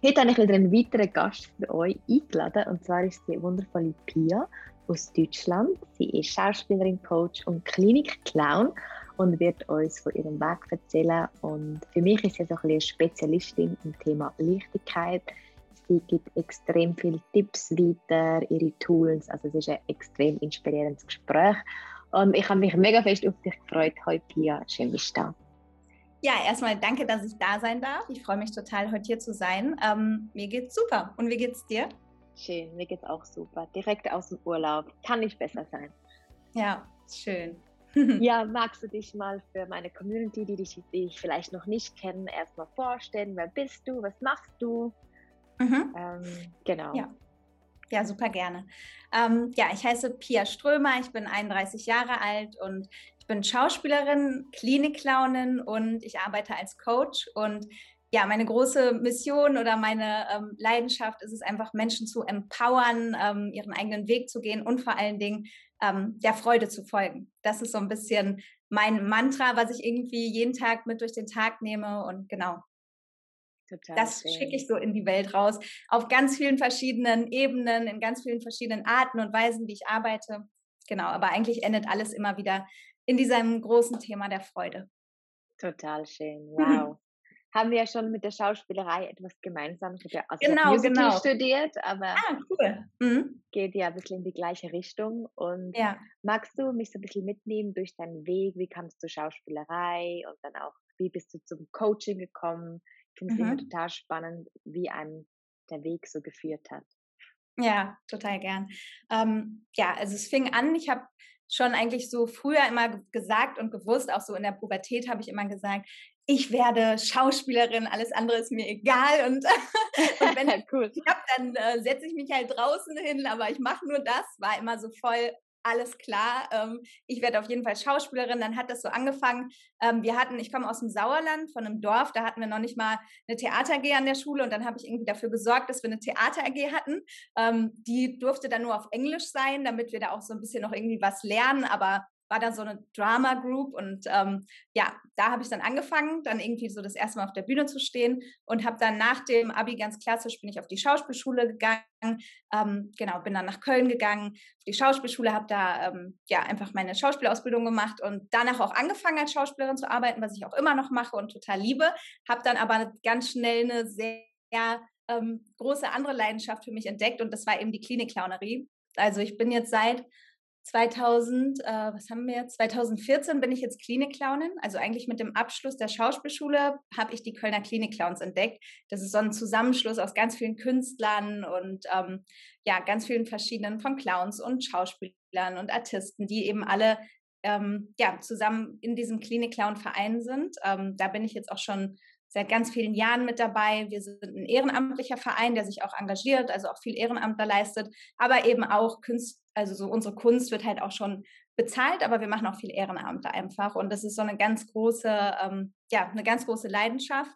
Heute habe ich wieder einen weiteren Gast für euch eingeladen. Und zwar ist die wundervolle Pia aus Deutschland. Sie ist Schauspielerin, Coach und Klinik-Clown und wird uns von ihrem Weg erzählen. Und für mich ist sie so ein eine Spezialistin im Thema Leichtigkeit. Sie gibt extrem viele Tipps weiter, ihre Tools. Also es ist ein extrem inspirierendes Gespräch. Und ich habe mich mega fest auf dich gefreut. Heute, Pia. Schön, bist du da. Ja, erstmal danke, dass ich da sein darf. Ich freue mich total, heute hier zu sein. Ähm, mir geht's super. Und wie geht's dir? Schön, mir geht's auch super. Direkt aus dem Urlaub. Kann nicht besser sein. Ja, schön. ja, magst du dich mal für meine Community, die dich, die ich vielleicht noch nicht kennen, erstmal vorstellen? Wer bist du? Was machst du? Mhm. Ähm, genau. Ja. Ja, super gerne. Ähm, ja, ich heiße Pia Strömer, ich bin 31 Jahre alt und bin Schauspielerin, Klinikclownin und ich arbeite als Coach. Und ja, meine große Mission oder meine ähm, Leidenschaft ist es einfach, Menschen zu empowern, ähm, ihren eigenen Weg zu gehen und vor allen Dingen ähm, der Freude zu folgen. Das ist so ein bisschen mein Mantra, was ich irgendwie jeden Tag mit durch den Tag nehme. Und genau, Total das schicke ich so in die Welt raus, auf ganz vielen verschiedenen Ebenen, in ganz vielen verschiedenen Arten und Weisen, wie ich arbeite. Genau, aber eigentlich endet alles immer wieder in diesem großen Thema der Freude. Total schön, wow. Haben wir ja schon mit der Schauspielerei etwas gemeinsam. Ich habe ja also genau, genau. studiert, aber ah, cool. mhm. geht ja ein bisschen in die gleiche Richtung. Und ja. magst du mich so ein bisschen mitnehmen durch deinen Weg? Wie kamst du zur Schauspielerei und dann auch, wie bist du zum Coaching gekommen? Ich finde es mhm. immer total spannend, wie einem der Weg so geführt hat. Ja, total gern. Ähm, ja, also es fing an, ich habe schon eigentlich so früher immer gesagt und gewusst, auch so in der Pubertät habe ich immer gesagt, ich werde Schauspielerin, alles andere ist mir egal. Und, und wenn ich cool. habe, dann äh, setze ich mich halt draußen hin, aber ich mache nur das, war immer so voll alles klar, ähm, ich werde auf jeden Fall Schauspielerin. Dann hat das so angefangen. Ähm, wir hatten, ich komme aus dem Sauerland, von einem Dorf, da hatten wir noch nicht mal eine Theater AG an der Schule und dann habe ich irgendwie dafür gesorgt, dass wir eine Theater AG hatten. Ähm, die durfte dann nur auf Englisch sein, damit wir da auch so ein bisschen noch irgendwie was lernen, aber war dann so eine Drama Group und ähm, ja, da habe ich dann angefangen, dann irgendwie so das erste Mal auf der Bühne zu stehen und habe dann nach dem Abi ganz klassisch bin ich auf die Schauspielschule gegangen, ähm, genau, bin dann nach Köln gegangen, auf die Schauspielschule, habe da ähm, ja einfach meine Schauspielausbildung gemacht und danach auch angefangen als Schauspielerin zu arbeiten, was ich auch immer noch mache und total liebe, habe dann aber ganz schnell eine sehr ähm, große andere Leidenschaft für mich entdeckt und das war eben die Klinikclownerie. Also ich bin jetzt seit 2000, äh, was haben wir jetzt? 2014 bin ich jetzt Klinikclownin. Also eigentlich mit dem Abschluss der Schauspielschule habe ich die Kölner Klinikclowns entdeckt. Das ist so ein Zusammenschluss aus ganz vielen Künstlern und ähm, ja, ganz vielen verschiedenen von Clowns und Schauspielern und Artisten, die eben alle ähm, ja, zusammen in diesem Klinik-Clown-Verein sind. Ähm, da bin ich jetzt auch schon seit ganz vielen Jahren mit dabei. Wir sind ein ehrenamtlicher Verein, der sich auch engagiert, also auch viel Ehrenamtler leistet, aber eben auch Künst, also so unsere Kunst wird halt auch schon bezahlt, aber wir machen auch viel Ehrenamtler einfach. Und das ist so eine ganz große, ähm, ja, eine ganz große Leidenschaft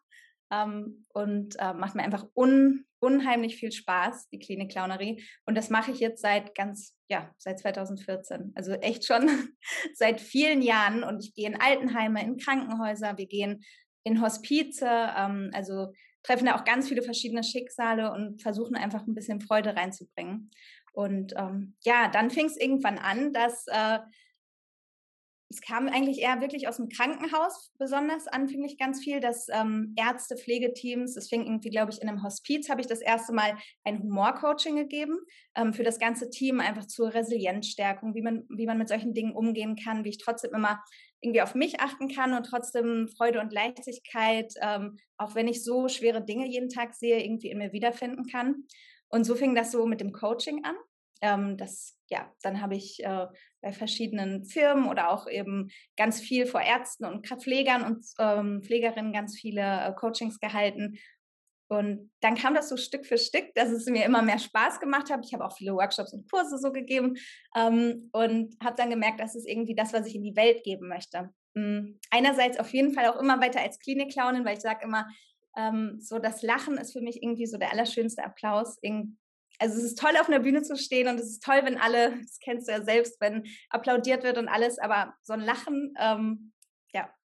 ähm, und äh, macht mir einfach un, unheimlich viel Spaß, die Klinik-Clownerie und das mache ich jetzt seit ganz, ja, seit 2014, also echt schon seit vielen Jahren. Und ich gehe in Altenheime, in Krankenhäuser, wir gehen in Hospize, ähm, also treffen da auch ganz viele verschiedene Schicksale und versuchen einfach ein bisschen Freude reinzubringen. Und ähm, ja, dann fing es irgendwann an, dass äh, es kam eigentlich eher wirklich aus dem Krankenhaus besonders anfänglich ganz viel, dass ähm, Ärzte, Pflegeteams, es fing irgendwie, glaube ich, in einem Hospiz, habe ich das erste Mal ein Humorcoaching gegeben ähm, für das ganze Team, einfach zur Resilienzstärkung, wie man, wie man mit solchen Dingen umgehen kann, wie ich trotzdem immer irgendwie auf mich achten kann und trotzdem Freude und Leichtigkeit, ähm, auch wenn ich so schwere Dinge jeden Tag sehe, irgendwie in mir wiederfinden kann. Und so fing das so mit dem Coaching an. Ähm, das, ja, dann habe ich äh, bei verschiedenen Firmen oder auch eben ganz viel vor Ärzten und Pflegern und ähm, Pflegerinnen ganz viele äh, Coachings gehalten. Und dann kam das so Stück für Stück, dass es mir immer mehr Spaß gemacht hat. Ich habe auch viele Workshops und Kurse so gegeben ähm, und habe dann gemerkt, das ist irgendwie das, was ich in die Welt geben möchte. Mhm. Einerseits auf jeden Fall auch immer weiter als Klinikclownin, weil ich sage immer, ähm, so das Lachen ist für mich irgendwie so der allerschönste Applaus. Also es ist toll, auf einer Bühne zu stehen und es ist toll, wenn alle, das kennst du ja selbst, wenn applaudiert wird und alles, aber so ein Lachen,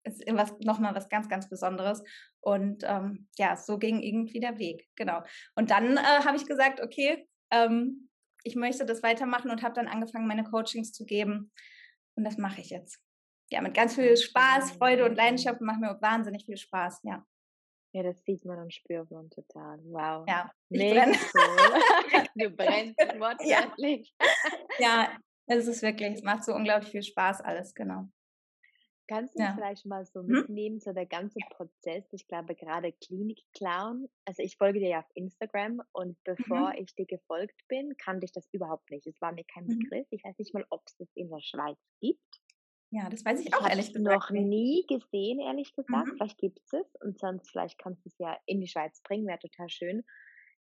ist nochmal was ganz, ganz Besonderes. Und ähm, ja, so ging irgendwie der Weg, genau. Und dann äh, habe ich gesagt, okay, ähm, ich möchte das weitermachen und habe dann angefangen, meine Coachings zu geben. Und das mache ich jetzt. Ja, mit ganz viel Spaß, Freude und Leidenschaft macht mir wahnsinnig viel Spaß, ja. Ja, das sieht man und spürt man total. Wow. Ja, ich Mega brenne. Cool. du brennst wortwörtlich. Ja. ja, es ist wirklich, es macht so unglaublich viel Spaß alles, genau. Kannst du ja. vielleicht mal so hm? mitnehmen, hm? so der ganze Prozess? Ich glaube, gerade Klinik-Clown. Also, ich folge dir ja auf Instagram und bevor mhm. ich dir gefolgt bin, kannte ich das überhaupt nicht. Es war mir kein mhm. Begriff. Ich weiß nicht mal, ob es das in der Schweiz gibt. Ja, das weiß ich, ich auch ehrlich gesagt. noch nie gesehen, ehrlich gesagt. Mhm. Vielleicht gibt es es und sonst vielleicht kannst du es ja in die Schweiz bringen, wäre total schön.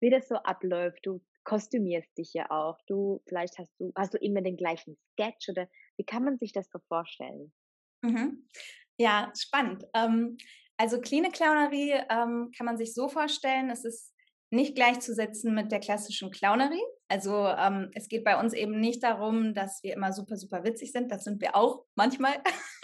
Wie das so abläuft, du kostümierst dich ja auch. Du, vielleicht hast du, hast du immer den gleichen Sketch oder wie kann man sich das so vorstellen? Mhm. Ja, spannend. Ähm, also Klinik-Clownerie ähm, kann man sich so vorstellen, es ist nicht gleichzusetzen mit der klassischen Clownerie. Also ähm, es geht bei uns eben nicht darum, dass wir immer super, super witzig sind. Das sind wir auch manchmal.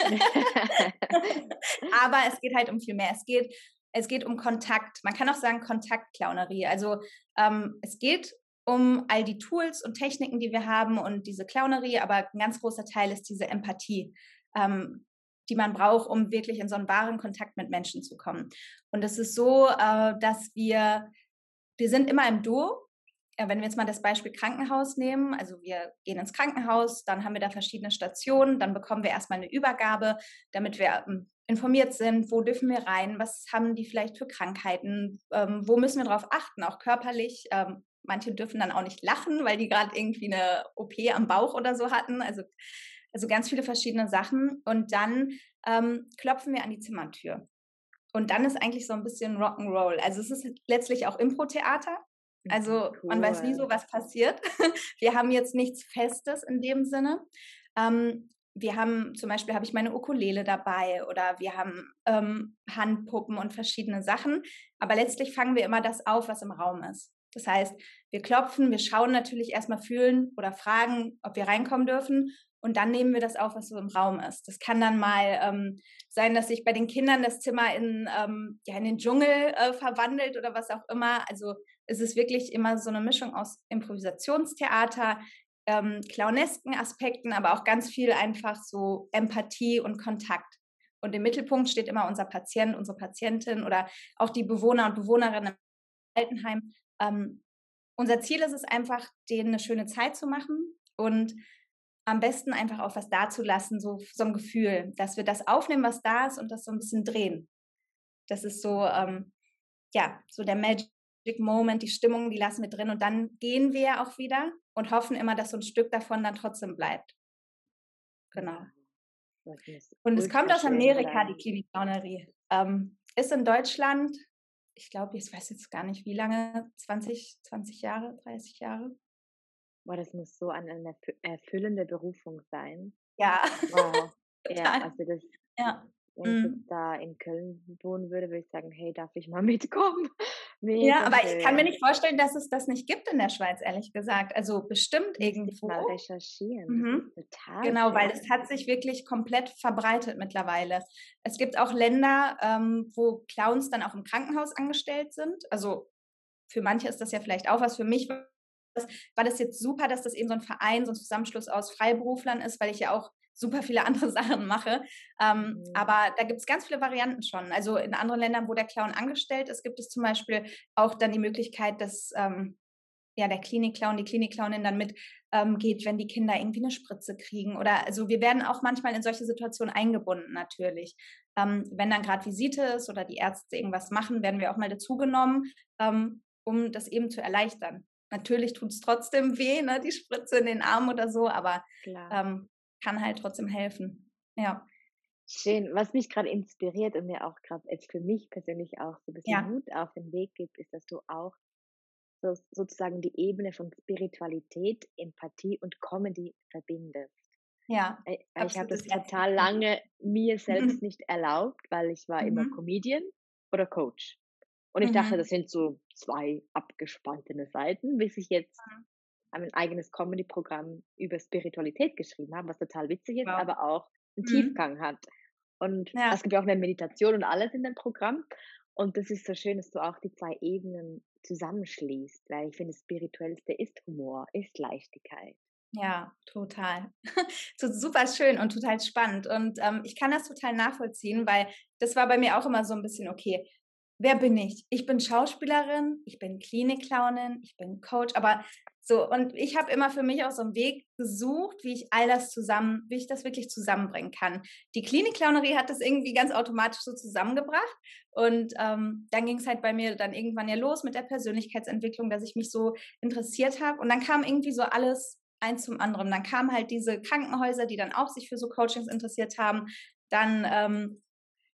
Aber es geht halt um viel mehr. Es geht, es geht um Kontakt. Man kann auch sagen Kontaktclownerie. Also ähm, es geht um all die Tools und Techniken, die wir haben und diese Clownerie, aber ein ganz großer Teil ist diese Empathie. Ähm, die man braucht, um wirklich in so einen wahren Kontakt mit Menschen zu kommen. Und es ist so, äh, dass wir, wir sind immer im Duo. Wenn wir jetzt mal das Beispiel Krankenhaus nehmen, also wir gehen ins Krankenhaus, dann haben wir da verschiedene Stationen, dann bekommen wir erstmal eine Übergabe, damit wir ähm, informiert sind, wo dürfen wir rein, was haben die vielleicht für Krankheiten, ähm, wo müssen wir darauf achten, auch körperlich. Ähm, manche dürfen dann auch nicht lachen, weil die gerade irgendwie eine OP am Bauch oder so hatten. Also also ganz viele verschiedene Sachen. Und dann ähm, klopfen wir an die Zimmertür. Und dann ist eigentlich so ein bisschen Rock'n'Roll. Also es ist letztlich auch Impro-Theater. Also cool. man weiß nie so, was passiert. Wir haben jetzt nichts Festes in dem Sinne. Ähm, wir haben zum Beispiel habe ich meine Ukulele dabei oder wir haben ähm, Handpuppen und verschiedene Sachen. Aber letztlich fangen wir immer das auf, was im Raum ist. Das heißt, wir klopfen, wir schauen natürlich erstmal fühlen oder fragen, ob wir reinkommen dürfen und dann nehmen wir das auf, was so im Raum ist. Das kann dann mal ähm, sein, dass sich bei den Kindern das Zimmer in, ähm, ja, in den Dschungel äh, verwandelt oder was auch immer. Also es ist wirklich immer so eine Mischung aus Improvisationstheater, ähm, clownesken Aspekten, aber auch ganz viel einfach so Empathie und Kontakt. Und im Mittelpunkt steht immer unser Patient, unsere Patientin oder auch die Bewohner und Bewohnerinnen im Altenheim. Ähm, unser Ziel ist es einfach, denen eine schöne Zeit zu machen und am besten einfach auch was dazulassen, so, so ein Gefühl, dass wir das aufnehmen, was da ist und das so ein bisschen drehen. Das ist so, ähm, ja, so der Magic Moment, die Stimmung, die lassen wir drin und dann gehen wir auch wieder und hoffen immer, dass so ein Stück davon dann trotzdem bleibt. Genau. Und es kommt aus Amerika, die Klinik-Gaunerie. Ähm, ist in Deutschland, ich glaube, ich weiß jetzt gar nicht wie lange, 20, 20 Jahre, 30 Jahre. Boah, das muss so eine erfüllende Berufung sein. Ja. Wow. ja, also das, ja. wenn ich jetzt mhm. da in Köln wohnen würde, würde ich sagen, hey, darf ich mal mitkommen? Mega ja, aber schön. ich kann mir nicht vorstellen, dass es das nicht gibt in der Schweiz, ehrlich gesagt. Also bestimmt irgendwo. Mal recherchieren. Mhm. total genau, schön. weil es hat sich wirklich komplett verbreitet mittlerweile. Es gibt auch Länder, ähm, wo Clowns dann auch im Krankenhaus angestellt sind. Also für manche ist das ja vielleicht auch was. Für mich war das jetzt super, dass das eben so ein Verein, so ein Zusammenschluss aus Freiberuflern ist, weil ich ja auch super viele andere Sachen mache. Ähm, mhm. Aber da gibt es ganz viele Varianten schon. Also in anderen Ländern, wo der Clown angestellt ist, gibt es zum Beispiel auch dann die Möglichkeit, dass ähm, ja, der Klinikclown, die Klinikclownin dann mit ähm, geht, wenn die Kinder irgendwie eine Spritze kriegen. Oder also wir werden auch manchmal in solche Situationen eingebunden natürlich. Ähm, wenn dann gerade Visite ist oder die Ärzte irgendwas machen, werden wir auch mal dazugenommen, ähm, um das eben zu erleichtern. Natürlich tut es trotzdem weh, ne, die Spritze in den Arm oder so, aber ähm, kann halt trotzdem helfen. Ja. Schön. Was mich gerade inspiriert und mir auch gerade jetzt für mich persönlich auch so ein bisschen Ja. Mut auf den Weg gibt, ist, dass du auch so, sozusagen die Ebene von Spiritualität, Empathie und Comedy verbindest. Ja, Äh, weil ich habe das total lange mir selbst nicht erlaubt, weil ich war immer Mhm. Comedian oder Coach. Und ich dachte, Mhm. das sind so zwei abgespaltene Seiten, bis ich jetzt Mhm. ein eigenes Comedy-Programm über Spiritualität geschrieben habe, was total witzig ist, Wow. aber auch einen Mhm. Tiefgang hat. Und Ja. es gibt ja auch eine Meditation und alles in dem Programm. Und das ist so schön, dass du auch die zwei Ebenen zusammenschließt, weil ich finde, das Spirituellste ist Humor, ist Leichtigkeit. Ja, total. So super schön und total spannend. Und ähm, ich kann das total nachvollziehen, weil das war bei mir auch immer so ein bisschen, okay, wer bin ich? Ich bin Schauspielerin, ich bin Klinikclownin, ich bin Coach, aber so, und ich habe immer für mich auch so einen Weg gesucht, wie ich all das zusammen, wie ich das wirklich zusammenbringen kann. Die Klinikclownerie hat das irgendwie ganz automatisch so zusammengebracht. Und ähm, dann ging es halt bei mir dann irgendwann ja los mit der Persönlichkeitsentwicklung, dass ich mich so interessiert habe. Und dann kam irgendwie so alles eins zum anderen. Dann kamen halt diese Krankenhäuser, die dann auch sich für so Coachings interessiert haben. Dann ähm,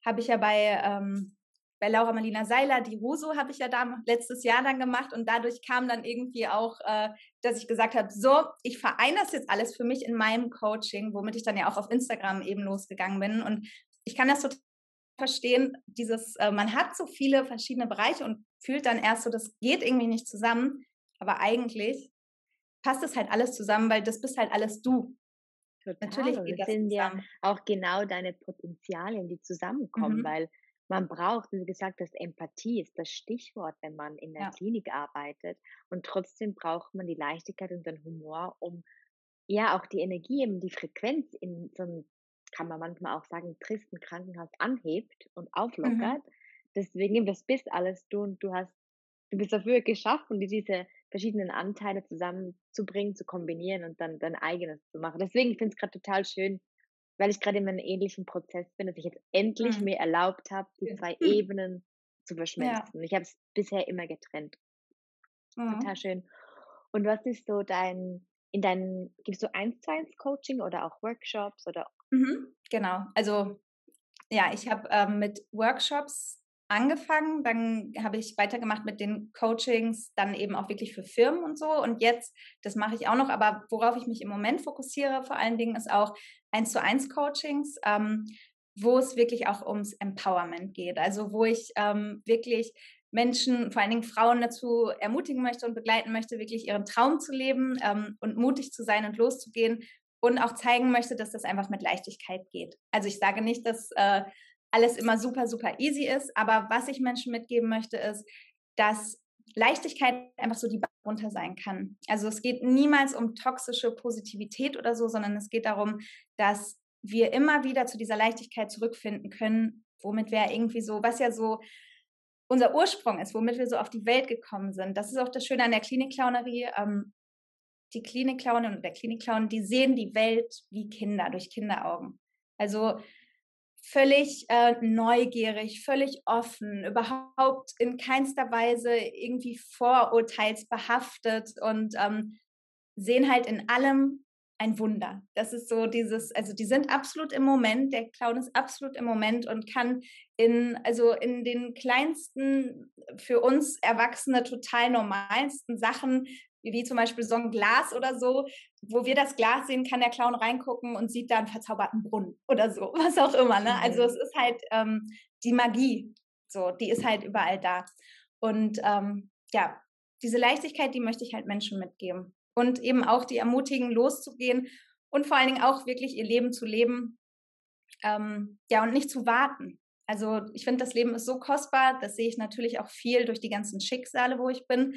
habe ich ja bei, ähm, bei Laura Marlina Seiler, die Ruso habe ich ja da letztes Jahr dann gemacht und dadurch kam dann irgendwie auch, äh, dass ich gesagt habe, so, ich vereine das jetzt alles für mich in meinem Coaching, womit ich dann ja auch auf Instagram eben losgegangen bin und ich kann das total verstehen, dieses, äh, man hat so viele verschiedene Bereiche und fühlt dann erst so, das geht irgendwie nicht zusammen, aber eigentlich passt es halt alles zusammen, weil das bist halt alles du. Total. Natürlich geht das das sind ja zusammen. auch genau deine Potenzialien, die zusammenkommen, Mhm. weil man braucht, wie gesagt hast, Empathie ist das Stichwort, wenn man in der Ja. Klinik arbeitet. Und trotzdem braucht man die Leichtigkeit und den Humor, um ja auch die Energie, eben die Frequenz in so einem, kann man manchmal auch sagen, tristen Krankenhaus anhebt und Mhm. auflockert. Deswegen, eben, das bist alles du und du hast, du bist dafür geschaffen, die- diese verschiedenen Anteile zusammenzubringen, zu kombinieren und dann dein eigenes zu machen. Deswegen finde ich es gerade total schön, weil ich gerade in einem ähnlichen Prozess bin, dass ich jetzt endlich Mhm. mir erlaubt habe, die zwei Mhm. Ebenen zu Ja. verschmelzen. Ich habe es bisher immer getrennt. Mhm. Total schön. Und was ist so dein, in deinen, gibst du eins zu eins Coaching oder auch Workshops oder Mhm, genau. Also ja, ich habe ähm, mit Workshops angefangen, dann habe ich weitergemacht mit den Coachings, dann eben auch wirklich für Firmen und so. Und jetzt, das mache ich auch noch, aber worauf ich mich im Moment fokussiere, vor allen Dingen, ist auch eins zu eins Coachings, ähm, wo es wirklich auch ums Empowerment geht. Also wo ich ähm, wirklich Menschen, vor allen Dingen Frauen dazu ermutigen möchte und begleiten möchte, wirklich ihren Traum zu leben ähm, und mutig zu sein und loszugehen und auch zeigen möchte, dass das einfach mit Leichtigkeit geht. Also ich sage nicht, dass äh, alles immer super, super easy ist, aber was ich Menschen mitgeben möchte, ist, dass Leichtigkeit einfach so die Bar runter sein kann. Also es geht niemals um toxische Positivität oder so, sondern es geht darum, dass wir immer wieder zu dieser Leichtigkeit zurückfinden können, womit wir irgendwie so, was ja so unser Ursprung ist, womit wir so auf die Welt gekommen sind. Das ist auch das Schöne an der Klinikclownerie. Ähm, die Klinikclownin und der Klinikclown, die sehen die Welt wie Kinder, durch Kinderaugen. Also völlig äh, neugierig, völlig offen, überhaupt in keinster Weise irgendwie vorurteilsbehaftet und ähm, sehen halt in allem ein Wunder. Das ist so dieses, also die sind absolut im Moment, der Clown ist absolut im Moment und kann in, also in den kleinsten, für uns Erwachsene total normalsten Sachen, wie zum Beispiel so ein Glas oder so, wo wir das Glas sehen, kann der Clown reingucken und sieht da einen verzauberten Brunnen oder so, was auch immer. Ne? Also Mhm. es ist halt ähm, die Magie, so, die ist halt überall da. Und ähm, ja, diese Leichtigkeit, die möchte ich halt Menschen mitgeben. Und eben auch die ermutigen, loszugehen und vor allen Dingen auch wirklich ihr Leben zu leben. Ähm, ja, und nicht zu warten. Also ich finde, das Leben ist so kostbar, das sehe ich natürlich auch viel durch die ganzen Schicksale, wo ich bin.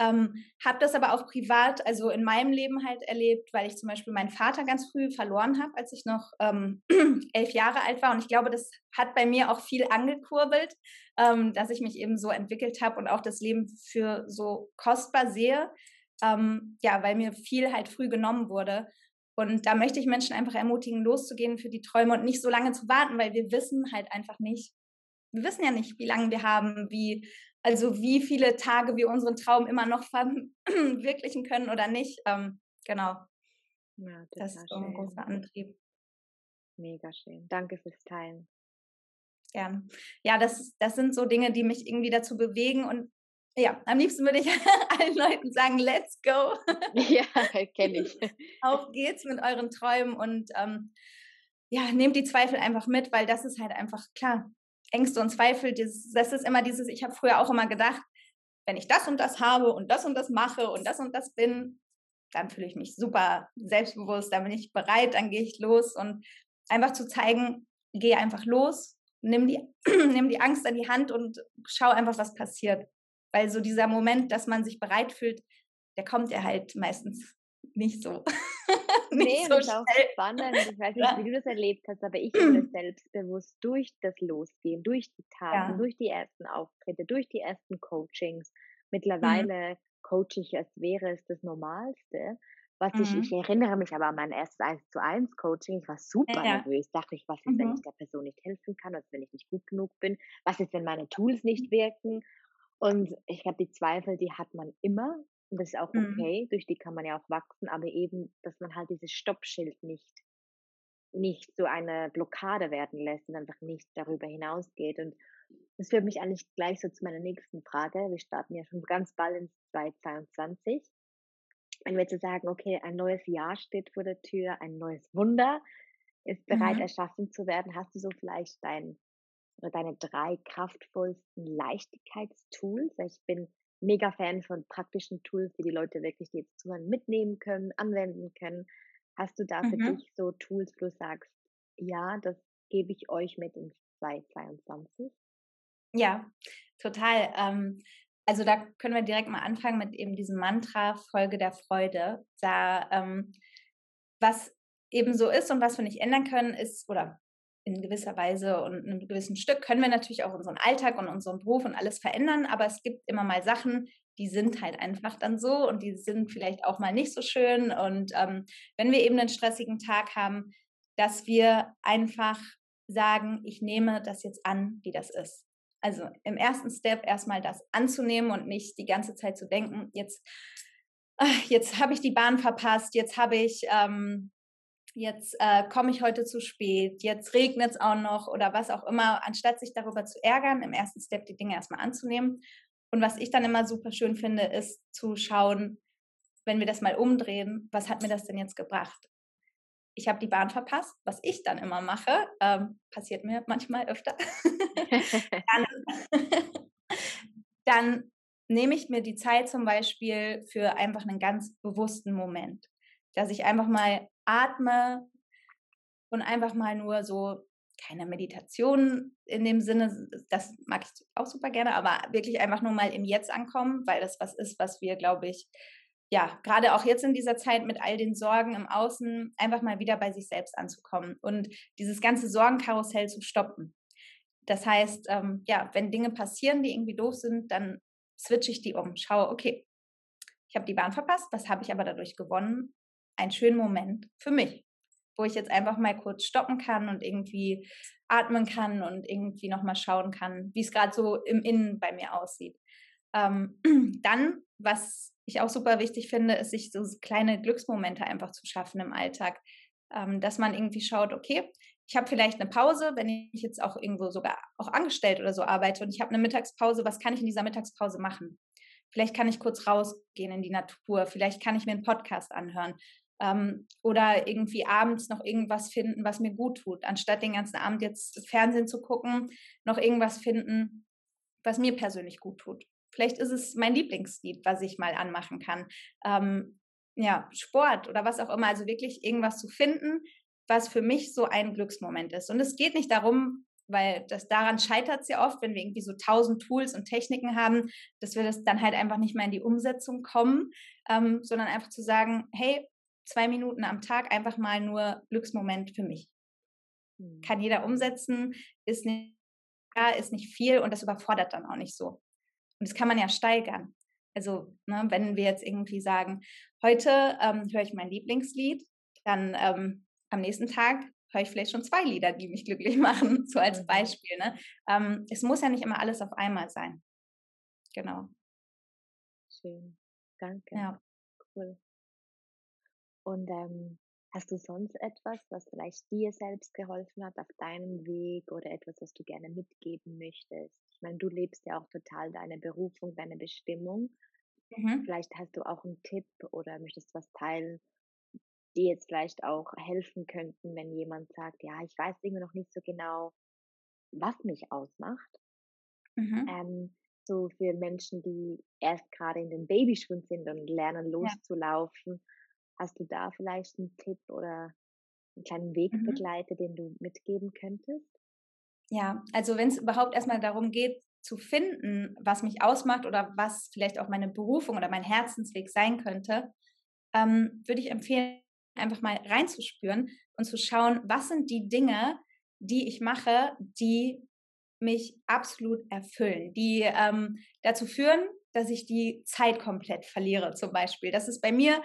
Ähm, habe das aber auch privat, also in meinem Leben halt erlebt, weil ich zum Beispiel meinen Vater ganz früh verloren habe, als ich noch ähm, elf Jahre alt war. Und ich glaube, das hat bei mir auch viel angekurbelt, ähm, dass ich mich eben so entwickelt habe und auch das Leben für so kostbar sehe. Ähm, ja, weil mir viel halt früh genommen wurde. Und da möchte ich Menschen einfach ermutigen, loszugehen für die Träume und nicht so lange zu warten, weil wir wissen halt einfach nicht, wir wissen ja nicht, wie lange wir haben, wie, also wie viele Tage wir unseren Traum immer noch verwirklichen können oder nicht. Ähm, genau, ja, das ist so ein großer Antrieb. Mega schön. Danke fürs Teilen. Gern. Ja, das, das sind so Dinge, die mich irgendwie dazu bewegen und ja, am liebsten würde ich allen Leuten sagen, let's go. Ja, kenne ich. Auf geht's mit euren Träumen und ähm, ja, nehmt die Zweifel einfach mit, weil das ist halt einfach klar. Ängste und Zweifel, das, das ist immer dieses, ich habe früher auch immer gedacht, wenn ich das und das habe und das und das mache und das und das bin, dann fühle ich mich super selbstbewusst, dann bin ich bereit, dann gehe ich los und einfach zu zeigen, gehe einfach los, nimm die, nimm die Angst an die Hand und schau einfach, was passiert. Weil so dieser Moment, dass man sich bereit fühlt, der kommt ja halt meistens nicht so. nicht nee, so das ist auch spannend. Ich weiß nicht, ja. wie du das erlebt hast, aber ich wurde selbstbewusst durch das Losgehen, durch die Taten, ja. durch die ersten Auftritte, durch die ersten Coachings. Mhm. Mittlerweile mhm. coache ich, als wäre es das Normalste. Was mhm. ich, ich erinnere mich aber an mein erstes 1 zu 1 Coaching. Ich war super ja. nervös. Dachte ich, was ist, mhm. wenn ich der Person nicht helfen kann, was wenn ich nicht gut genug bin? Was ist, wenn meine Tools nicht wirken? Und ich glaube, die Zweifel, die hat man immer. Und das ist auch mhm. okay. Mhm. Durch die kann man ja auch wachsen. Aber eben, dass man halt dieses Stoppschild nicht, nicht so eine Blockade werden lässt und einfach nicht darüber hinausgeht. Und das führt mich eigentlich gleich so zu meiner nächsten Frage. Wir starten ja schon ganz bald ins 2022 wenn wir jetzt sagen, okay, ein neues Jahr steht vor der Tür, ein neues Wunder ist bereit mhm. erschaffen zu werden, hast du so vielleicht dein oder deine drei kraftvollsten Leichtigkeitstools? Ich bin mega Fan von praktischen Tools, die die Leute wirklich, die jetzt zuhören, mitnehmen können, anwenden können. Hast du da für mhm. dich so Tools, wo du sagst, ja, das gebe ich euch mit ins 2022? Ja, total. Ähm, also da können wir direkt mal anfangen mit eben diesem Mantra Folge der Freude. Da ähm, was eben so ist und was wir nicht ändern können, ist, oder in gewisser Weise und in einem gewissen Stück können wir natürlich auch unseren Alltag und unseren Beruf und alles verändern, aber es gibt immer mal Sachen, die sind halt einfach dann so und die sind vielleicht auch mal nicht so schön. Und ähm, wenn wir eben einen stressigen Tag haben, dass wir einfach sagen, ich nehme das jetzt an, wie das ist. Also im ersten Step erstmal das anzunehmen und nicht die ganze Zeit zu denken, jetzt, jetzt habe ich die Bahn verpasst, jetzt habe ich, ähm, jetzt äh, komme ich heute zu spät, jetzt regnet es auch noch oder was auch immer, anstatt sich darüber zu ärgern, im ersten Step die Dinge erstmal anzunehmen. Und was ich dann immer super schön finde, ist zu schauen, wenn wir das mal umdrehen, was hat mir das denn jetzt gebracht? ich habe die Bahn verpasst, was ich dann immer mache, ähm, passiert mir manchmal öfter, dann, dann nehme ich mir die Zeit zum Beispiel für einfach einen ganz bewussten Moment, dass ich einfach mal atme und einfach mal nur so keine Meditation in dem Sinne, das mag ich auch super gerne, aber wirklich einfach nur mal im Jetzt ankommen, weil das was ist, was wir, glaube ich, ja, gerade auch jetzt in dieser Zeit mit all den Sorgen im Außen, einfach mal wieder bei sich selbst anzukommen und dieses ganze Sorgenkarussell zu stoppen. Das heißt, ähm, ja, wenn Dinge passieren, die irgendwie doof sind, dann switche ich die um, schaue, okay, ich habe die Bahn verpasst, was habe ich aber dadurch gewonnen? Einen schönen Moment für mich, wo ich jetzt einfach mal kurz stoppen kann und irgendwie atmen kann und irgendwie nochmal schauen kann, wie es gerade so im Innen bei mir aussieht. Ähm, dann, was ich auch super wichtig finde, ist, sich so kleine Glücksmomente einfach zu schaffen im Alltag. Ähm, dass man irgendwie schaut, okay, ich habe vielleicht eine Pause, wenn ich jetzt auch irgendwo sogar auch angestellt oder so arbeite und ich habe eine Mittagspause, was kann ich in dieser Mittagspause machen? Vielleicht kann ich kurz rausgehen in die Natur, vielleicht kann ich mir einen Podcast anhören ähm, oder irgendwie abends noch irgendwas finden, was mir gut tut, anstatt den ganzen Abend jetzt Fernsehen zu gucken, noch irgendwas finden, was mir persönlich gut tut. Vielleicht ist es mein Lieblingslied, was ich mal anmachen kann. Ähm, ja, Sport oder was auch immer. Also wirklich irgendwas zu finden, was für mich so ein Glücksmoment ist. Und es geht nicht darum, weil das daran scheitert ja oft, wenn wir irgendwie so tausend Tools und Techniken haben, dass wir das dann halt einfach nicht mehr in die Umsetzung kommen, ähm, sondern einfach zu sagen, hey, zwei Minuten am Tag einfach mal nur Glücksmoment für mich. Mhm. Kann jeder umsetzen, ist nicht, ja, ist nicht viel und das überfordert dann auch nicht so. Und das kann man ja steigern. Also, ne, wenn wir jetzt irgendwie sagen, heute ähm, höre ich mein Lieblingslied, dann ähm, am nächsten Tag höre ich vielleicht schon zwei Lieder, die mich glücklich machen, so als mhm. Beispiel. Ne? Ähm, es muss ja nicht immer alles auf einmal sein. Genau. Schön. Danke. Ja. Cool. Und ähm, Hast du sonst etwas, was vielleicht dir selbst geholfen hat auf deinem Weg oder etwas, was du gerne mitgeben möchtest? Ich meine, du lebst ja auch total deine Berufung, deine Bestimmung. Mhm. Vielleicht hast du auch einen Tipp oder möchtest was teilen, die jetzt vielleicht auch helfen könnten, wenn jemand sagt, ja, ich weiß irgendwie noch nicht so genau, was mich ausmacht. Mhm. Ähm, so für Menschen, die erst gerade in den Babyschuhen sind und lernen loszulaufen. Ja. Hast du da vielleicht einen Tipp oder einen kleinen Wegbegleiter, mhm. den du mitgeben könntest? Ja, also wenn es überhaupt erstmal darum geht, zu finden, was mich ausmacht oder was vielleicht auch meine Berufung oder mein Herzensweg sein könnte, ähm, würde ich empfehlen, einfach mal reinzuspüren und zu schauen, was sind die Dinge, die ich mache, die mich absolut erfüllen, die ähm, dazu führen, dass ich die Zeit komplett verliere, zum Beispiel. Das ist bei mir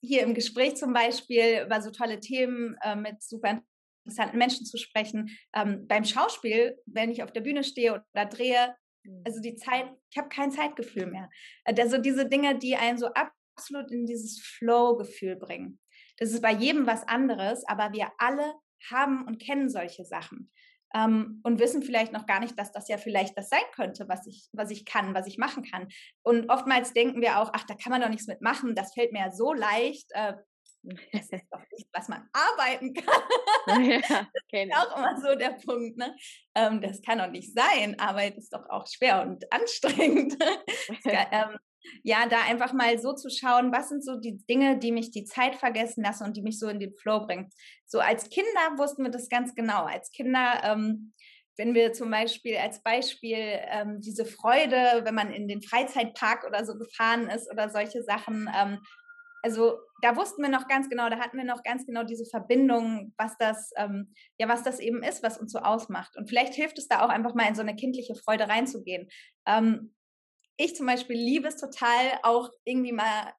hier im Gespräch zum Beispiel über so tolle Themen äh, mit super interessanten Menschen zu sprechen. Ähm, beim Schauspiel, wenn ich auf der Bühne stehe oder drehe, mhm. also die Zeit, ich habe kein Zeitgefühl mehr. Also diese Dinge, die einen so absolut in dieses Flow-Gefühl bringen. Das ist bei jedem was anderes, aber wir alle haben und kennen solche Sachen ähm, und wissen vielleicht noch gar nicht, dass das ja vielleicht das sein könnte, was ich, was ich kann, was ich machen kann. Und oftmals denken wir auch, ach, da kann man doch nichts mitmachen, das fällt mir ja so leicht. Äh, das ist doch nicht, was man arbeiten kann. Ja, das ist auch immer so der Punkt. Ne? Ähm, das kann doch nicht sein. Arbeit ist doch auch schwer und anstrengend. ähm, ja, da einfach mal so zu schauen, was sind so die Dinge, die mich die Zeit vergessen lassen und die mich so in den Flow bringen. So als Kinder wussten wir das ganz genau. Als Kinder, ähm, wenn wir zum Beispiel als Beispiel ähm, diese Freude, wenn man in den Freizeitpark oder so gefahren ist oder solche Sachen, ähm, also da wussten wir noch ganz genau, da hatten wir noch ganz genau diese Verbindung, was das, ähm, ja, was das eben ist, was uns so ausmacht. Und vielleicht hilft es da auch einfach mal in so eine kindliche Freude reinzugehen. Ähm, ich zum Beispiel liebe es total, auch irgendwie mal,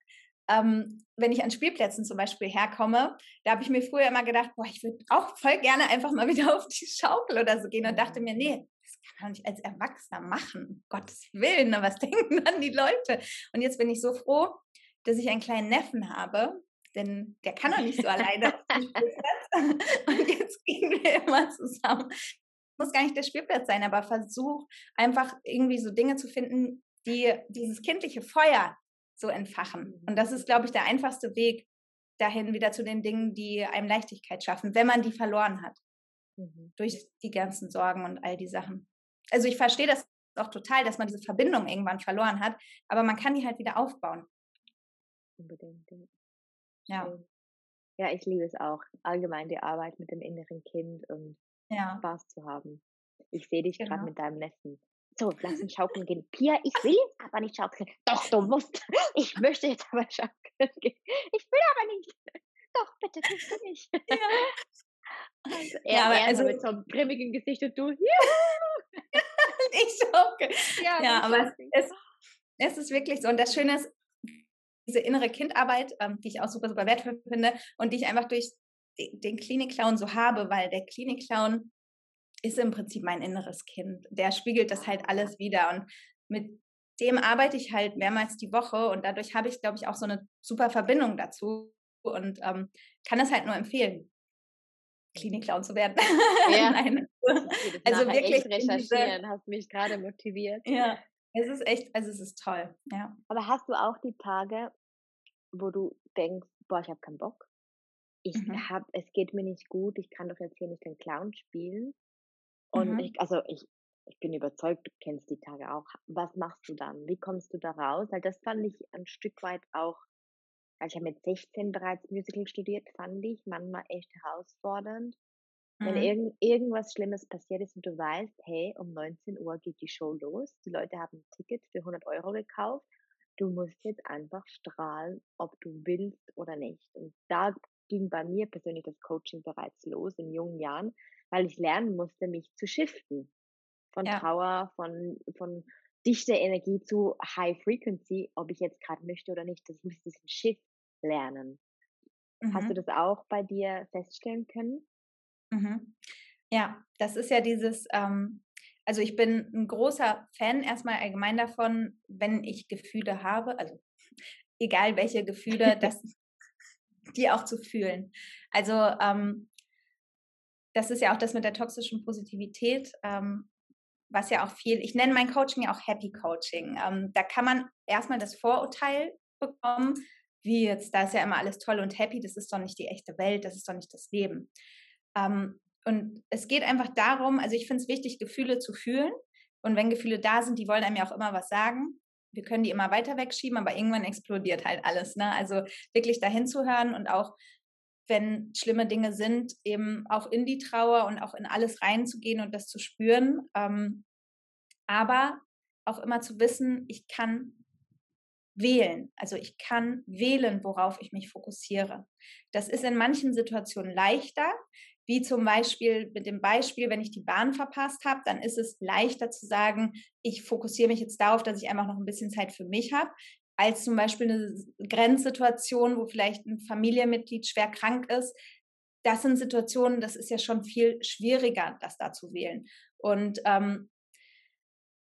ähm, wenn ich an Spielplätzen zum Beispiel herkomme, da habe ich mir früher immer gedacht, boah, ich würde auch voll gerne einfach mal wieder auf die Schaukel oder so gehen und dachte mir, nee, das kann man nicht als Erwachsener machen, um Gottes Willen, ne, was denken dann die Leute? Und jetzt bin ich so froh, dass ich einen kleinen Neffen habe, denn der kann doch nicht so alleine auf dem Spielplatz. Und jetzt gehen wir immer zusammen. Muss gar nicht der Spielplatz sein, aber versuch einfach irgendwie so Dinge zu finden, die dieses kindliche Feuer so entfachen. Und das ist, glaube ich, der einfachste Weg dahin wieder zu den Dingen, die einem Leichtigkeit schaffen, wenn man die verloren hat. Mhm. Durch die ganzen Sorgen und all die Sachen. Also ich verstehe das auch total, dass man diese Verbindung irgendwann verloren hat, aber man kann die halt wieder aufbauen. Unbedingt. Ja. Ja, ich liebe es auch. Allgemein die Arbeit mit dem inneren Kind und ja. Spaß zu haben. Ich sehe dich genau. gerade mit deinem Neffen so, lass uns schaukeln gehen. Pia, ich will jetzt aber nicht schaukeln. Doch, du musst. Ich möchte jetzt aber schaukeln gehen. Ich will aber nicht. Doch, bitte, kannst du nicht. Ja. Also, er, ja, aber er also, mit so einem grimmigen Gesicht und du, ich schaukel. Ja, ja aber es, es, ist wirklich so. Und das Schöne ist, diese innere Kindarbeit, ähm, die ich auch super, super wertvoll finde und die ich einfach durch den Klinik-Clown so habe, weil der Klinik-Clown ist im Prinzip mein inneres Kind. Der spiegelt das halt alles wieder und mit dem arbeite ich halt mehrmals die Woche und dadurch habe ich, glaube ich, auch so eine super Verbindung dazu und ähm, kann es halt nur empfehlen, Klinik-Clown zu werden. Ja. Nein. Also wirklich recherchieren, hast mich gerade motiviert. Ja, es ist echt, also es ist toll. Ja. Aber hast du auch die Tage, wo du denkst, boah, ich habe keinen Bock? Ich mhm. hab, es geht mir nicht gut, ich kann doch jetzt hier nicht den Clown spielen. Und mhm. ich, also ich, ich bin überzeugt, du kennst die Tage auch. Was machst du dann? Wie kommst du da raus? Weil das fand ich ein Stück weit auch, weil ich habe mit 16 bereits Musical studiert, fand ich manchmal echt herausfordernd. Mhm. Wenn irgend, irgendwas Schlimmes passiert ist und du weißt, hey, um 19 Uhr geht die Show los, die Leute haben ein Ticket für 100 Euro gekauft, du musst jetzt einfach strahlen, ob du willst oder nicht. Und da ging bei mir persönlich das Coaching bereits los in jungen Jahren, weil ich lernen musste, mich zu shiften. Von ja. Trauer, von, von dichter Energie zu High Frequency, ob ich jetzt gerade möchte oder nicht. Das muss diesen Shift lernen. Mhm. Hast du mhm. das auch bei dir feststellen können? Mhm. Ja, das ist ja dieses, ähm, also ich bin ein großer Fan erstmal allgemein davon, wenn ich Gefühle habe, also egal welche Gefühle, dass die auch zu fühlen. Also ähm, das ist ja auch das mit der toxischen Positivität, ähm, was ja auch viel, ich nenne mein Coaching ja auch Happy Coaching. Ähm, da kann man erstmal das Vorurteil bekommen, wie jetzt, da ist ja immer alles toll und happy, das ist doch nicht die echte Welt, das ist doch nicht das Leben. Ähm, und es geht einfach darum, also ich finde es wichtig, Gefühle zu fühlen. Und wenn Gefühle da sind, die wollen einem ja auch immer was sagen. Wir können die immer weiter wegschieben, aber irgendwann explodiert halt alles. Ne? Also wirklich dahin zu hören und auch wenn schlimme Dinge sind, eben auch in die Trauer und auch in alles reinzugehen und das zu spüren. Ähm, aber auch immer zu wissen, ich kann wählen. Also ich kann wählen, worauf ich mich fokussiere. Das ist in manchen Situationen leichter, wie zum Beispiel mit dem Beispiel, wenn ich die Bahn verpasst habe, dann ist es leichter zu sagen, ich fokussiere mich jetzt darauf, dass ich einfach noch ein bisschen Zeit für mich habe, als zum Beispiel eine Grenzsituation, wo vielleicht ein Familienmitglied schwer krank ist. Das sind Situationen, das ist ja schon viel schwieriger, das da zu wählen. Und ähm,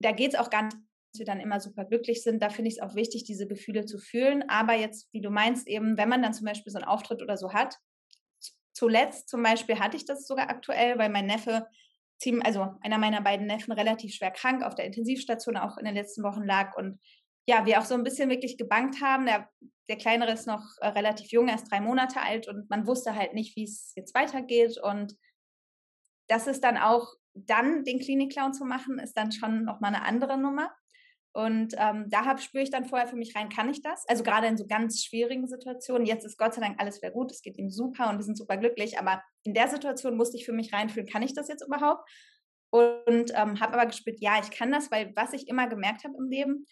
da geht es auch gar nicht, dass wir dann immer super glücklich sind. Da finde ich es auch wichtig, diese Gefühle zu fühlen. Aber jetzt, wie du meinst, eben, wenn man dann zum Beispiel so einen Auftritt oder so hat, zuletzt zum Beispiel hatte ich das sogar aktuell, weil mein Neffe, also einer meiner beiden Neffen relativ schwer krank auf der Intensivstation auch in den letzten Wochen lag und ja, wir auch so ein bisschen wirklich gebankt haben. Der, der Kleinere ist noch äh, relativ jung, erst drei Monate alt und man wusste halt nicht, wie es jetzt weitergeht. Und das ist dann auch, dann den Klinikclown zu machen, ist dann schon nochmal eine andere Nummer. Und ähm, da spüre ich dann vorher für mich rein, kann ich das? Also gerade in so ganz schwierigen Situationen. Jetzt ist Gott sei Dank alles wieder gut, es geht ihm super und wir sind super glücklich. Aber in der Situation musste ich für mich reinfühlen, kann ich das jetzt überhaupt? Und ähm, habe aber gespürt, ja, ich kann das, weil was ich immer gemerkt habe im Leben,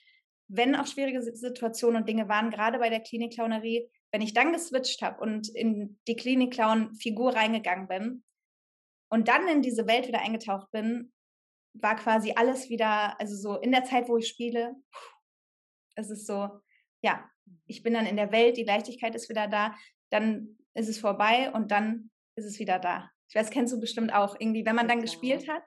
wenn auch schwierige Situationen und Dinge waren, gerade bei der Klinikclownerie, wenn ich dann geswitcht habe und in die Klinikclown-Figur reingegangen bin und dann in diese Welt wieder eingetaucht bin, war quasi alles wieder, also so in der Zeit, wo ich spiele, es ist so, ja, ich bin dann in der Welt, die Leichtigkeit ist wieder da, dann ist es vorbei und dann ist es wieder da. Ich weiß, kennst du bestimmt auch irgendwie, wenn man dann gespielt hat,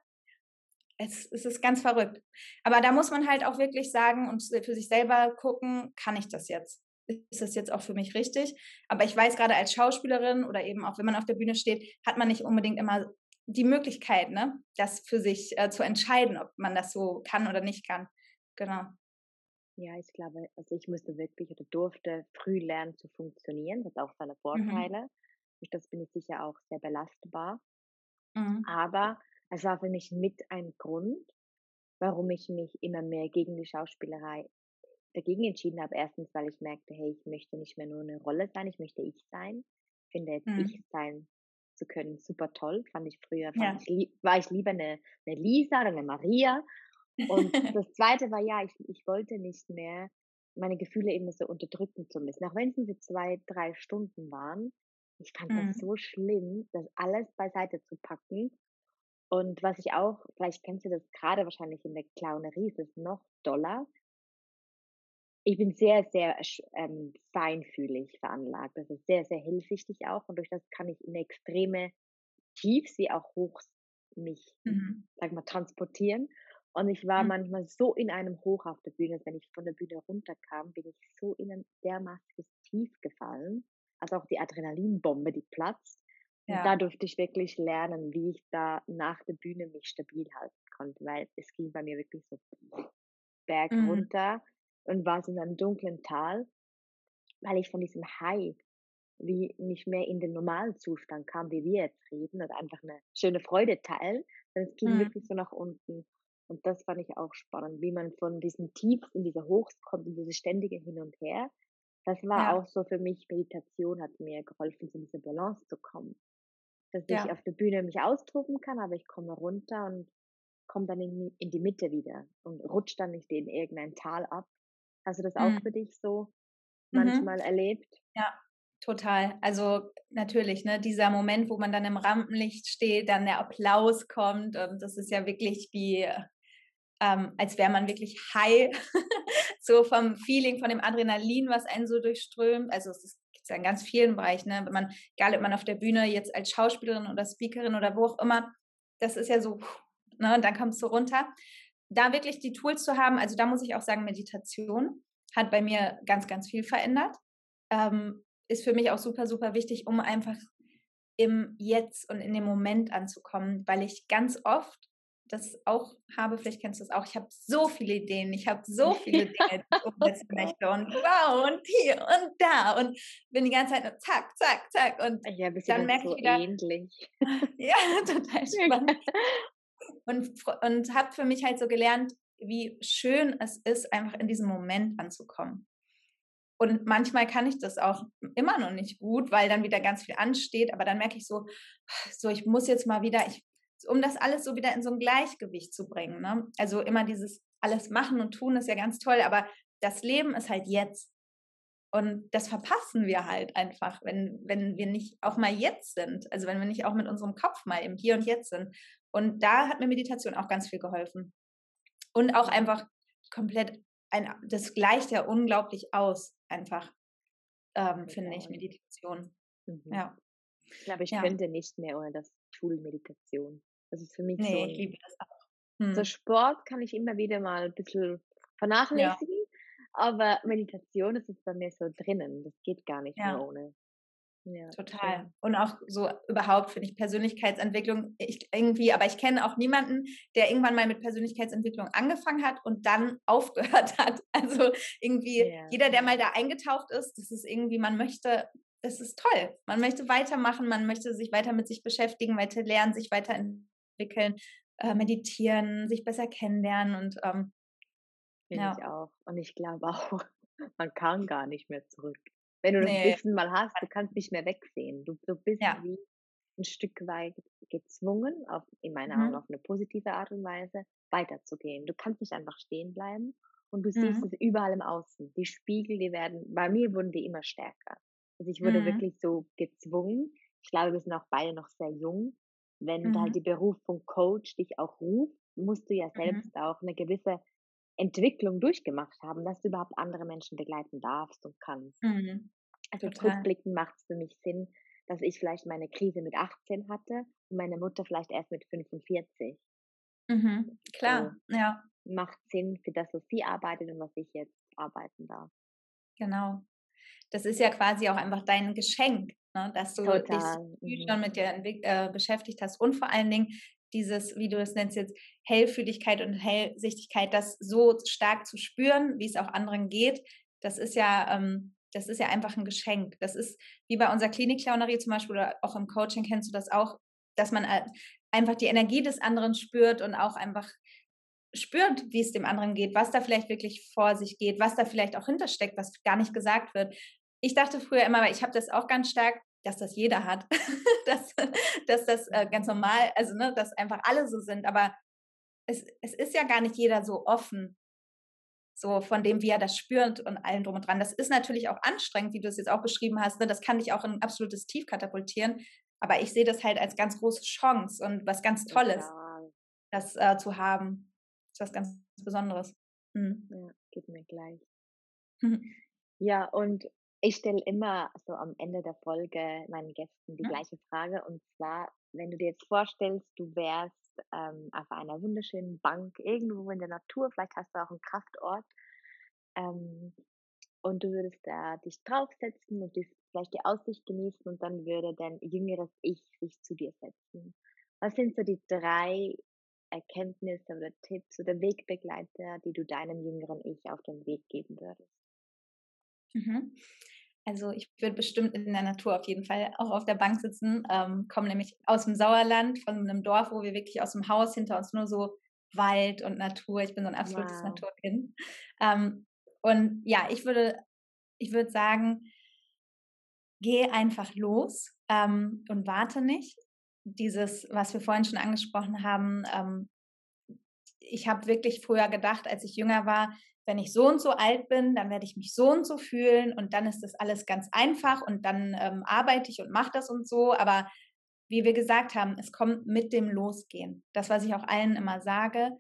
es, es ist ganz verrückt. Aber da muss man halt auch wirklich sagen und für sich selber gucken, kann ich das jetzt? Ist das jetzt auch für mich richtig? Aber ich weiß gerade als Schauspielerin oder eben auch wenn man auf der Bühne steht, hat man nicht unbedingt immer die Möglichkeit, ne, das für sich äh, zu entscheiden, ob man das so kann oder nicht kann. Genau. Ja, ich glaube, also ich musste wirklich oder durfte früh lernen zu funktionieren. Das hat auch seine mhm. Vorteile. Mhm. Durch das bin ich sicher auch sehr belastbar. Mhm. Aber es war für mich mit ein Grund, warum ich mich immer mehr gegen die Schauspielerei dagegen entschieden habe. Erstens, weil ich merkte, hey, ich möchte nicht mehr nur eine Rolle sein, ich möchte ich sein. Ich finde jetzt mhm. ich sein zu können super toll. Fand ich früher, fand ja. ich, war ich lieber eine, eine Lisa oder eine Maria. Und das zweite war ja, ich, ich wollte nicht mehr meine Gefühle eben so unterdrücken zu müssen. Auch wenn es nur für zwei, drei Stunden waren. Ich fand mhm. das so schlimm, das alles beiseite zu packen und was ich auch, vielleicht kennst du das gerade wahrscheinlich in der Clownerie, ist es noch doller. Ich bin sehr, sehr ähm, feinfühlig veranlagt. Das ist sehr, sehr hellsichtig auch. Und durch das kann ich in extreme Tiefs wie auch Hochs mich, mhm. sag mal, transportieren. Und ich war mhm. manchmal so in einem Hoch auf der Bühne, wenn ich von der Bühne runterkam, bin ich so in ein dermaßiges Tief gefallen. Also auch die Adrenalinbombe, die platzt. Und ja. da durfte ich wirklich lernen, wie ich da nach der Bühne mich stabil halten konnte, weil es ging bei mir wirklich so Berg mhm. Und war so in einem dunklen Tal, weil ich von diesem High wie nicht mehr in den normalen Zustand kam, wie wir jetzt reden, und einfach eine schöne Freude teilen, sondern es ging mhm. wirklich so nach unten. Und das fand ich auch spannend, wie man von diesem Tiefs in diese Hochs kommt, in diese ständige Hin und Her. Das war ja. auch so für mich, Meditation hat mir geholfen, in diese Balance zu kommen dass ja. ich auf der Bühne mich austoben kann, aber ich komme runter und komme dann in, in die Mitte wieder und rutsche dann nicht in irgendein Tal ab. Hast du das auch mhm. für dich so mhm. manchmal mhm. erlebt? Ja, total. Also natürlich, ne, dieser Moment, wo man dann im Rampenlicht steht, dann der Applaus kommt und das ist ja wirklich wie, ähm, als wäre man wirklich high, so vom Feeling, von dem Adrenalin, was einen so durchströmt. Also es ist es ja in ganz vielen Bereichen, ne? wenn man, egal ob man auf der Bühne jetzt als Schauspielerin oder Speakerin oder wo auch immer, das ist ja so, ne, und dann kommst du runter. Da wirklich die Tools zu haben, also da muss ich auch sagen, Meditation hat bei mir ganz, ganz viel verändert. Ähm, ist für mich auch super, super wichtig, um einfach im Jetzt und in dem Moment anzukommen, weil ich ganz oft das auch habe, vielleicht kennst du das auch, ich habe so viele Ideen, ich habe so viele Dinge, die ich umsetzen möchte und wow und hier und da und bin die ganze Zeit nur zack, zack, zack und ja, dann merke so ich wieder, ähnlich. ja, total spannend und, und habe für mich halt so gelernt, wie schön es ist, einfach in diesem Moment anzukommen. Und manchmal kann ich das auch immer noch nicht gut, weil dann wieder ganz viel ansteht. Aber dann merke ich so, so ich muss jetzt mal wieder, ich, um das alles so wieder in so ein Gleichgewicht zu bringen. Ne? Also immer dieses alles machen und tun ist ja ganz toll, aber das Leben ist halt jetzt. Und das verpassen wir halt einfach, wenn, wenn wir nicht auch mal jetzt sind. Also wenn wir nicht auch mit unserem Kopf mal im Hier und Jetzt sind. Und da hat mir Meditation auch ganz viel geholfen. Und auch einfach komplett ein, das gleicht ja unglaublich aus, einfach, ähm, finde ich, Meditation. Mhm. Ja. Ich glaube, ich ja. könnte nicht mehr ohne das Tool Meditation. Das ist für mich nee, so. Ein, ich liebe das auch. Hm. So Sport kann ich immer wieder mal ein bisschen vernachlässigen, ja. aber Meditation ist jetzt bei mir so drinnen. Das geht gar nicht ja. mehr ohne. Ja, Total. Schön. Und auch so überhaupt finde ich Persönlichkeitsentwicklung ich irgendwie, aber ich kenne auch niemanden, der irgendwann mal mit Persönlichkeitsentwicklung angefangen hat und dann aufgehört hat. Also irgendwie ja. jeder, der mal da eingetaucht ist, das ist irgendwie, man möchte, das ist toll. Man möchte weitermachen, man möchte sich weiter mit sich beschäftigen, weiter lernen, sich weiterentwickeln, äh, meditieren, sich besser kennenlernen und ähm, Finde ja. ich auch. Und ich glaube auch, man kann gar nicht mehr zurück. Wenn du das nee. Wissen mal hast, du kannst nicht mehr wegsehen. Du, du bist ja. wie ein Stück weit gezwungen, auf, in meiner mhm. Augen auf eine positive Art und Weise, weiterzugehen. Du kannst nicht einfach stehen bleiben und du siehst mhm. es überall im Außen. Die Spiegel, die werden, bei mir wurden die immer stärker. Also ich wurde mhm. wirklich so gezwungen. Ich glaube, wir sind auch beide noch sehr jung. Wenn mhm. halt die Berufung Coach dich auch ruft, musst du ja mhm. selbst auch eine gewisse Entwicklung durchgemacht haben, dass du überhaupt andere Menschen begleiten darfst und kannst. Mhm. Also rückblickend macht es für mich Sinn, dass ich vielleicht meine Krise mit 18 hatte und meine Mutter vielleicht erst mit 45. Mhm. Klar, so, ja. Macht Sinn für das, was sie arbeitet und was ich jetzt arbeiten darf. Genau. Das ist ja quasi auch einfach dein Geschenk, ne? dass du Total. dich mhm. schon mit dir äh, beschäftigt hast und vor allen Dingen dieses, wie du es nennst jetzt, Hellfühligkeit und Hellsichtigkeit, das so stark zu spüren, wie es auch anderen geht, das ist ja, ähm, das ist ja einfach ein Geschenk. Das ist wie bei unserer Klinikclownerie zum Beispiel oder auch im Coaching kennst du das auch, dass man einfach die Energie des anderen spürt und auch einfach spürt, wie es dem anderen geht, was da vielleicht wirklich vor sich geht, was da vielleicht auch hintersteckt, was gar nicht gesagt wird. Ich dachte früher immer, weil ich habe das auch ganz stark, dass das jeder hat, dass, dass das äh, ganz normal, also ne, dass einfach alle so sind, aber es, es ist ja gar nicht jeder so offen, so von dem, wie er das spürt und allem drum und dran. Das ist natürlich auch anstrengend, wie du es jetzt auch beschrieben hast, ne? das kann dich auch in ein absolutes Tief katapultieren, aber ich sehe das halt als ganz große Chance und was ganz Tolles, ja. das äh, zu haben. Das ist was ganz Besonderes. Mhm. Ja, geht mir gleich. Ja, und ich stelle immer so am Ende der Folge meinen Gästen die mhm. gleiche Frage und zwar, wenn du dir jetzt vorstellst, du wärst ähm, auf einer wunderschönen Bank irgendwo in der Natur, vielleicht hast du auch einen Kraftort ähm, und du würdest da dich draufsetzen und die, vielleicht die Aussicht genießen und dann würde dein jüngeres Ich sich zu dir setzen. Was sind so die drei Erkenntnisse oder Tipps oder Wegbegleiter, die du deinem jüngeren Ich auf den Weg geben würdest? Mhm. Also ich würde bestimmt in der Natur auf jeden Fall auch auf der Bank sitzen. Ähm, komme nämlich aus dem Sauerland, von einem Dorf, wo wir wirklich aus dem Haus hinter uns nur so Wald und Natur. Ich bin so ein absolutes wow. Naturkind. Ähm, und ja, ich würde, ich würde sagen, geh einfach los ähm, und warte nicht. Dieses, was wir vorhin schon angesprochen haben, ähm, ich habe wirklich früher gedacht, als ich jünger war, wenn ich so und so alt bin, dann werde ich mich so und so fühlen und dann ist das alles ganz einfach und dann ähm, arbeite ich und mache das und so. Aber wie wir gesagt haben, es kommt mit dem Losgehen. Das, was ich auch allen immer sage,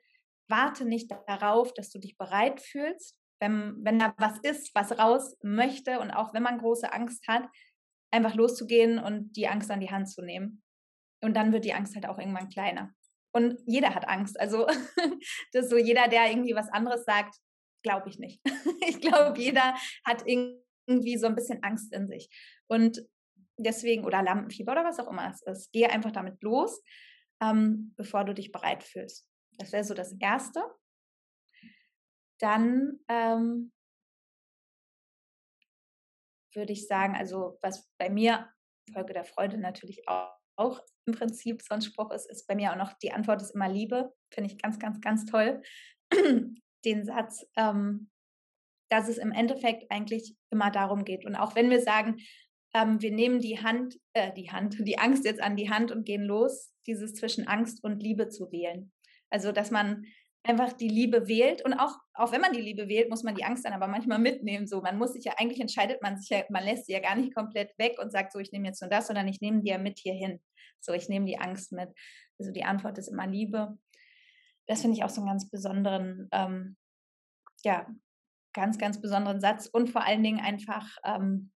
warte nicht darauf, dass du dich bereit fühlst. Wenn, wenn da was ist, was raus möchte und auch wenn man große Angst hat, einfach loszugehen und die Angst an die Hand zu nehmen. Und dann wird die Angst halt auch irgendwann kleiner. Und jeder hat Angst. Also das ist so jeder, der irgendwie was anderes sagt, glaube ich nicht. ich glaube, jeder hat irgendwie so ein bisschen Angst in sich. Und deswegen, oder Lampenfieber oder was auch immer es ist, gehe einfach damit los, ähm, bevor du dich bereit fühlst. Das wäre so das Erste. Dann ähm, würde ich sagen, also was bei mir Folge der Freude natürlich auch, auch im Prinzip so ein Spruch ist, ist bei mir auch noch, die Antwort ist immer Liebe. Finde ich ganz, ganz, ganz toll. Den Satz, ähm, dass es im Endeffekt eigentlich immer darum geht. Und auch wenn wir sagen, ähm, wir nehmen die Hand, äh, die Hand, die Angst jetzt an die Hand und gehen los, dieses zwischen Angst und Liebe zu wählen. Also, dass man einfach die Liebe wählt und auch, auch wenn man die Liebe wählt, muss man die Angst dann aber manchmal mitnehmen. So, man muss sich ja, eigentlich entscheidet man sich ja, man lässt sie ja gar nicht komplett weg und sagt so, ich nehme jetzt nur das, sondern ich nehme die ja mit hierhin. So, ich nehme die Angst mit. Also die Antwort ist immer Liebe. Das finde ich auch so einen ganz besonderen, ähm, ja, ganz, ganz besonderen Satz und vor allen Dingen einfach, ähm,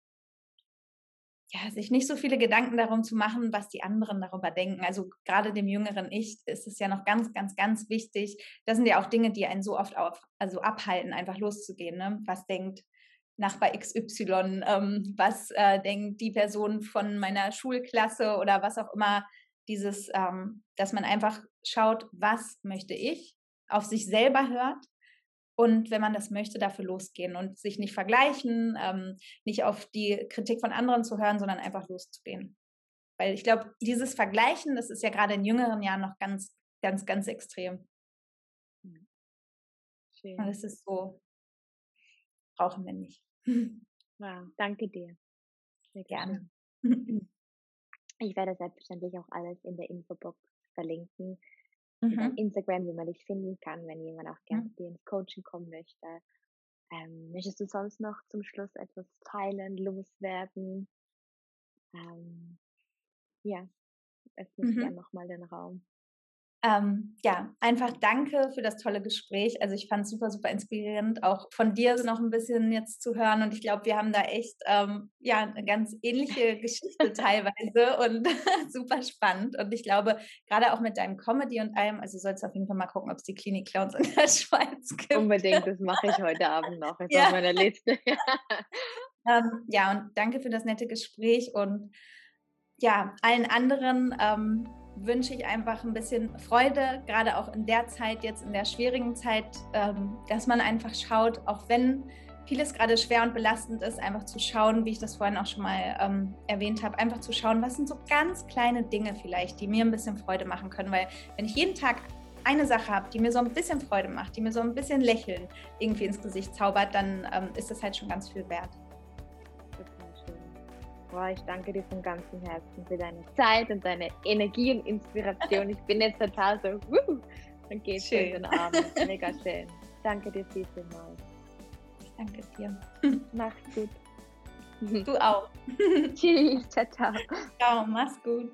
ja, sich nicht so viele Gedanken darum zu machen, was die anderen darüber denken. Also gerade dem jüngeren Ich ist es ja noch ganz, ganz, ganz wichtig. Das sind ja auch Dinge, die einen so oft auf, also abhalten, einfach loszugehen. Ne? Was denkt Nachbar XY, ähm, was äh, denkt die Person von meiner Schulklasse oder was auch immer. Dieses, ähm, dass man einfach schaut, was möchte ich, auf sich selber hört und wenn man das möchte, dafür losgehen und sich nicht vergleichen, ähm, nicht auf die Kritik von anderen zu hören, sondern einfach loszugehen. Weil ich glaube, dieses Vergleichen, das ist ja gerade in jüngeren Jahren noch ganz, ganz, ganz extrem. Hm. Schön. Und das ist so, brauchen wir nicht. Wow, danke dir. Sehr gerne. Ich werde selbstverständlich auch alles in der Infobox verlinken mhm. Instagram, wie man dich finden kann, wenn jemand auch gerne mhm. dir ins Coaching kommen möchte. Ähm, möchtest du sonst noch zum Schluss etwas teilen, loswerden? Ähm, ja, öffne ich mhm. gerne nochmal den Raum. Ähm, ja, einfach danke für das tolle Gespräch. Also ich fand es super, super inspirierend, auch von dir noch ein bisschen jetzt zu hören. Und ich glaube, wir haben da echt ähm, ja eine ganz ähnliche Geschichte teilweise und super spannend. Und ich glaube, gerade auch mit deinem Comedy und allem, also sollst du auf jeden Fall mal gucken, ob es die Klinik Clowns in der Schweiz gibt. Unbedingt, das mache ich heute Abend noch. Ist ja. auf meiner Liste. ähm, ja, und danke für das nette Gespräch und ja, allen anderen. Wünsche ich einfach ein bisschen Freude, gerade auch in der Zeit, jetzt in der schwierigen Zeit, ähm, dass man einfach schaut, auch wenn vieles gerade schwer und belastend ist, einfach zu schauen, wie ich das vorhin auch schon mal ähm, erwähnt habe, einfach zu schauen, was sind so ganz kleine Dinge vielleicht, die mir ein bisschen Freude machen können, weil wenn ich jeden Tag eine Sache habe, die mir so ein bisschen Freude macht, die mir so ein bisschen Lächeln irgendwie ins Gesicht zaubert, dann ähm, ist das halt schon ganz viel wert. Boah, ich danke dir von ganzem Herzen für deine Zeit und deine Energie und Inspiration. Ich bin jetzt total so, wuh, und geht's schön. in den Abend. Mega schön. Danke dir viel, vielmals. Danke dir. Mach's gut. Du auch. Tschüss, ciao, ciao. Ciao, mach's gut.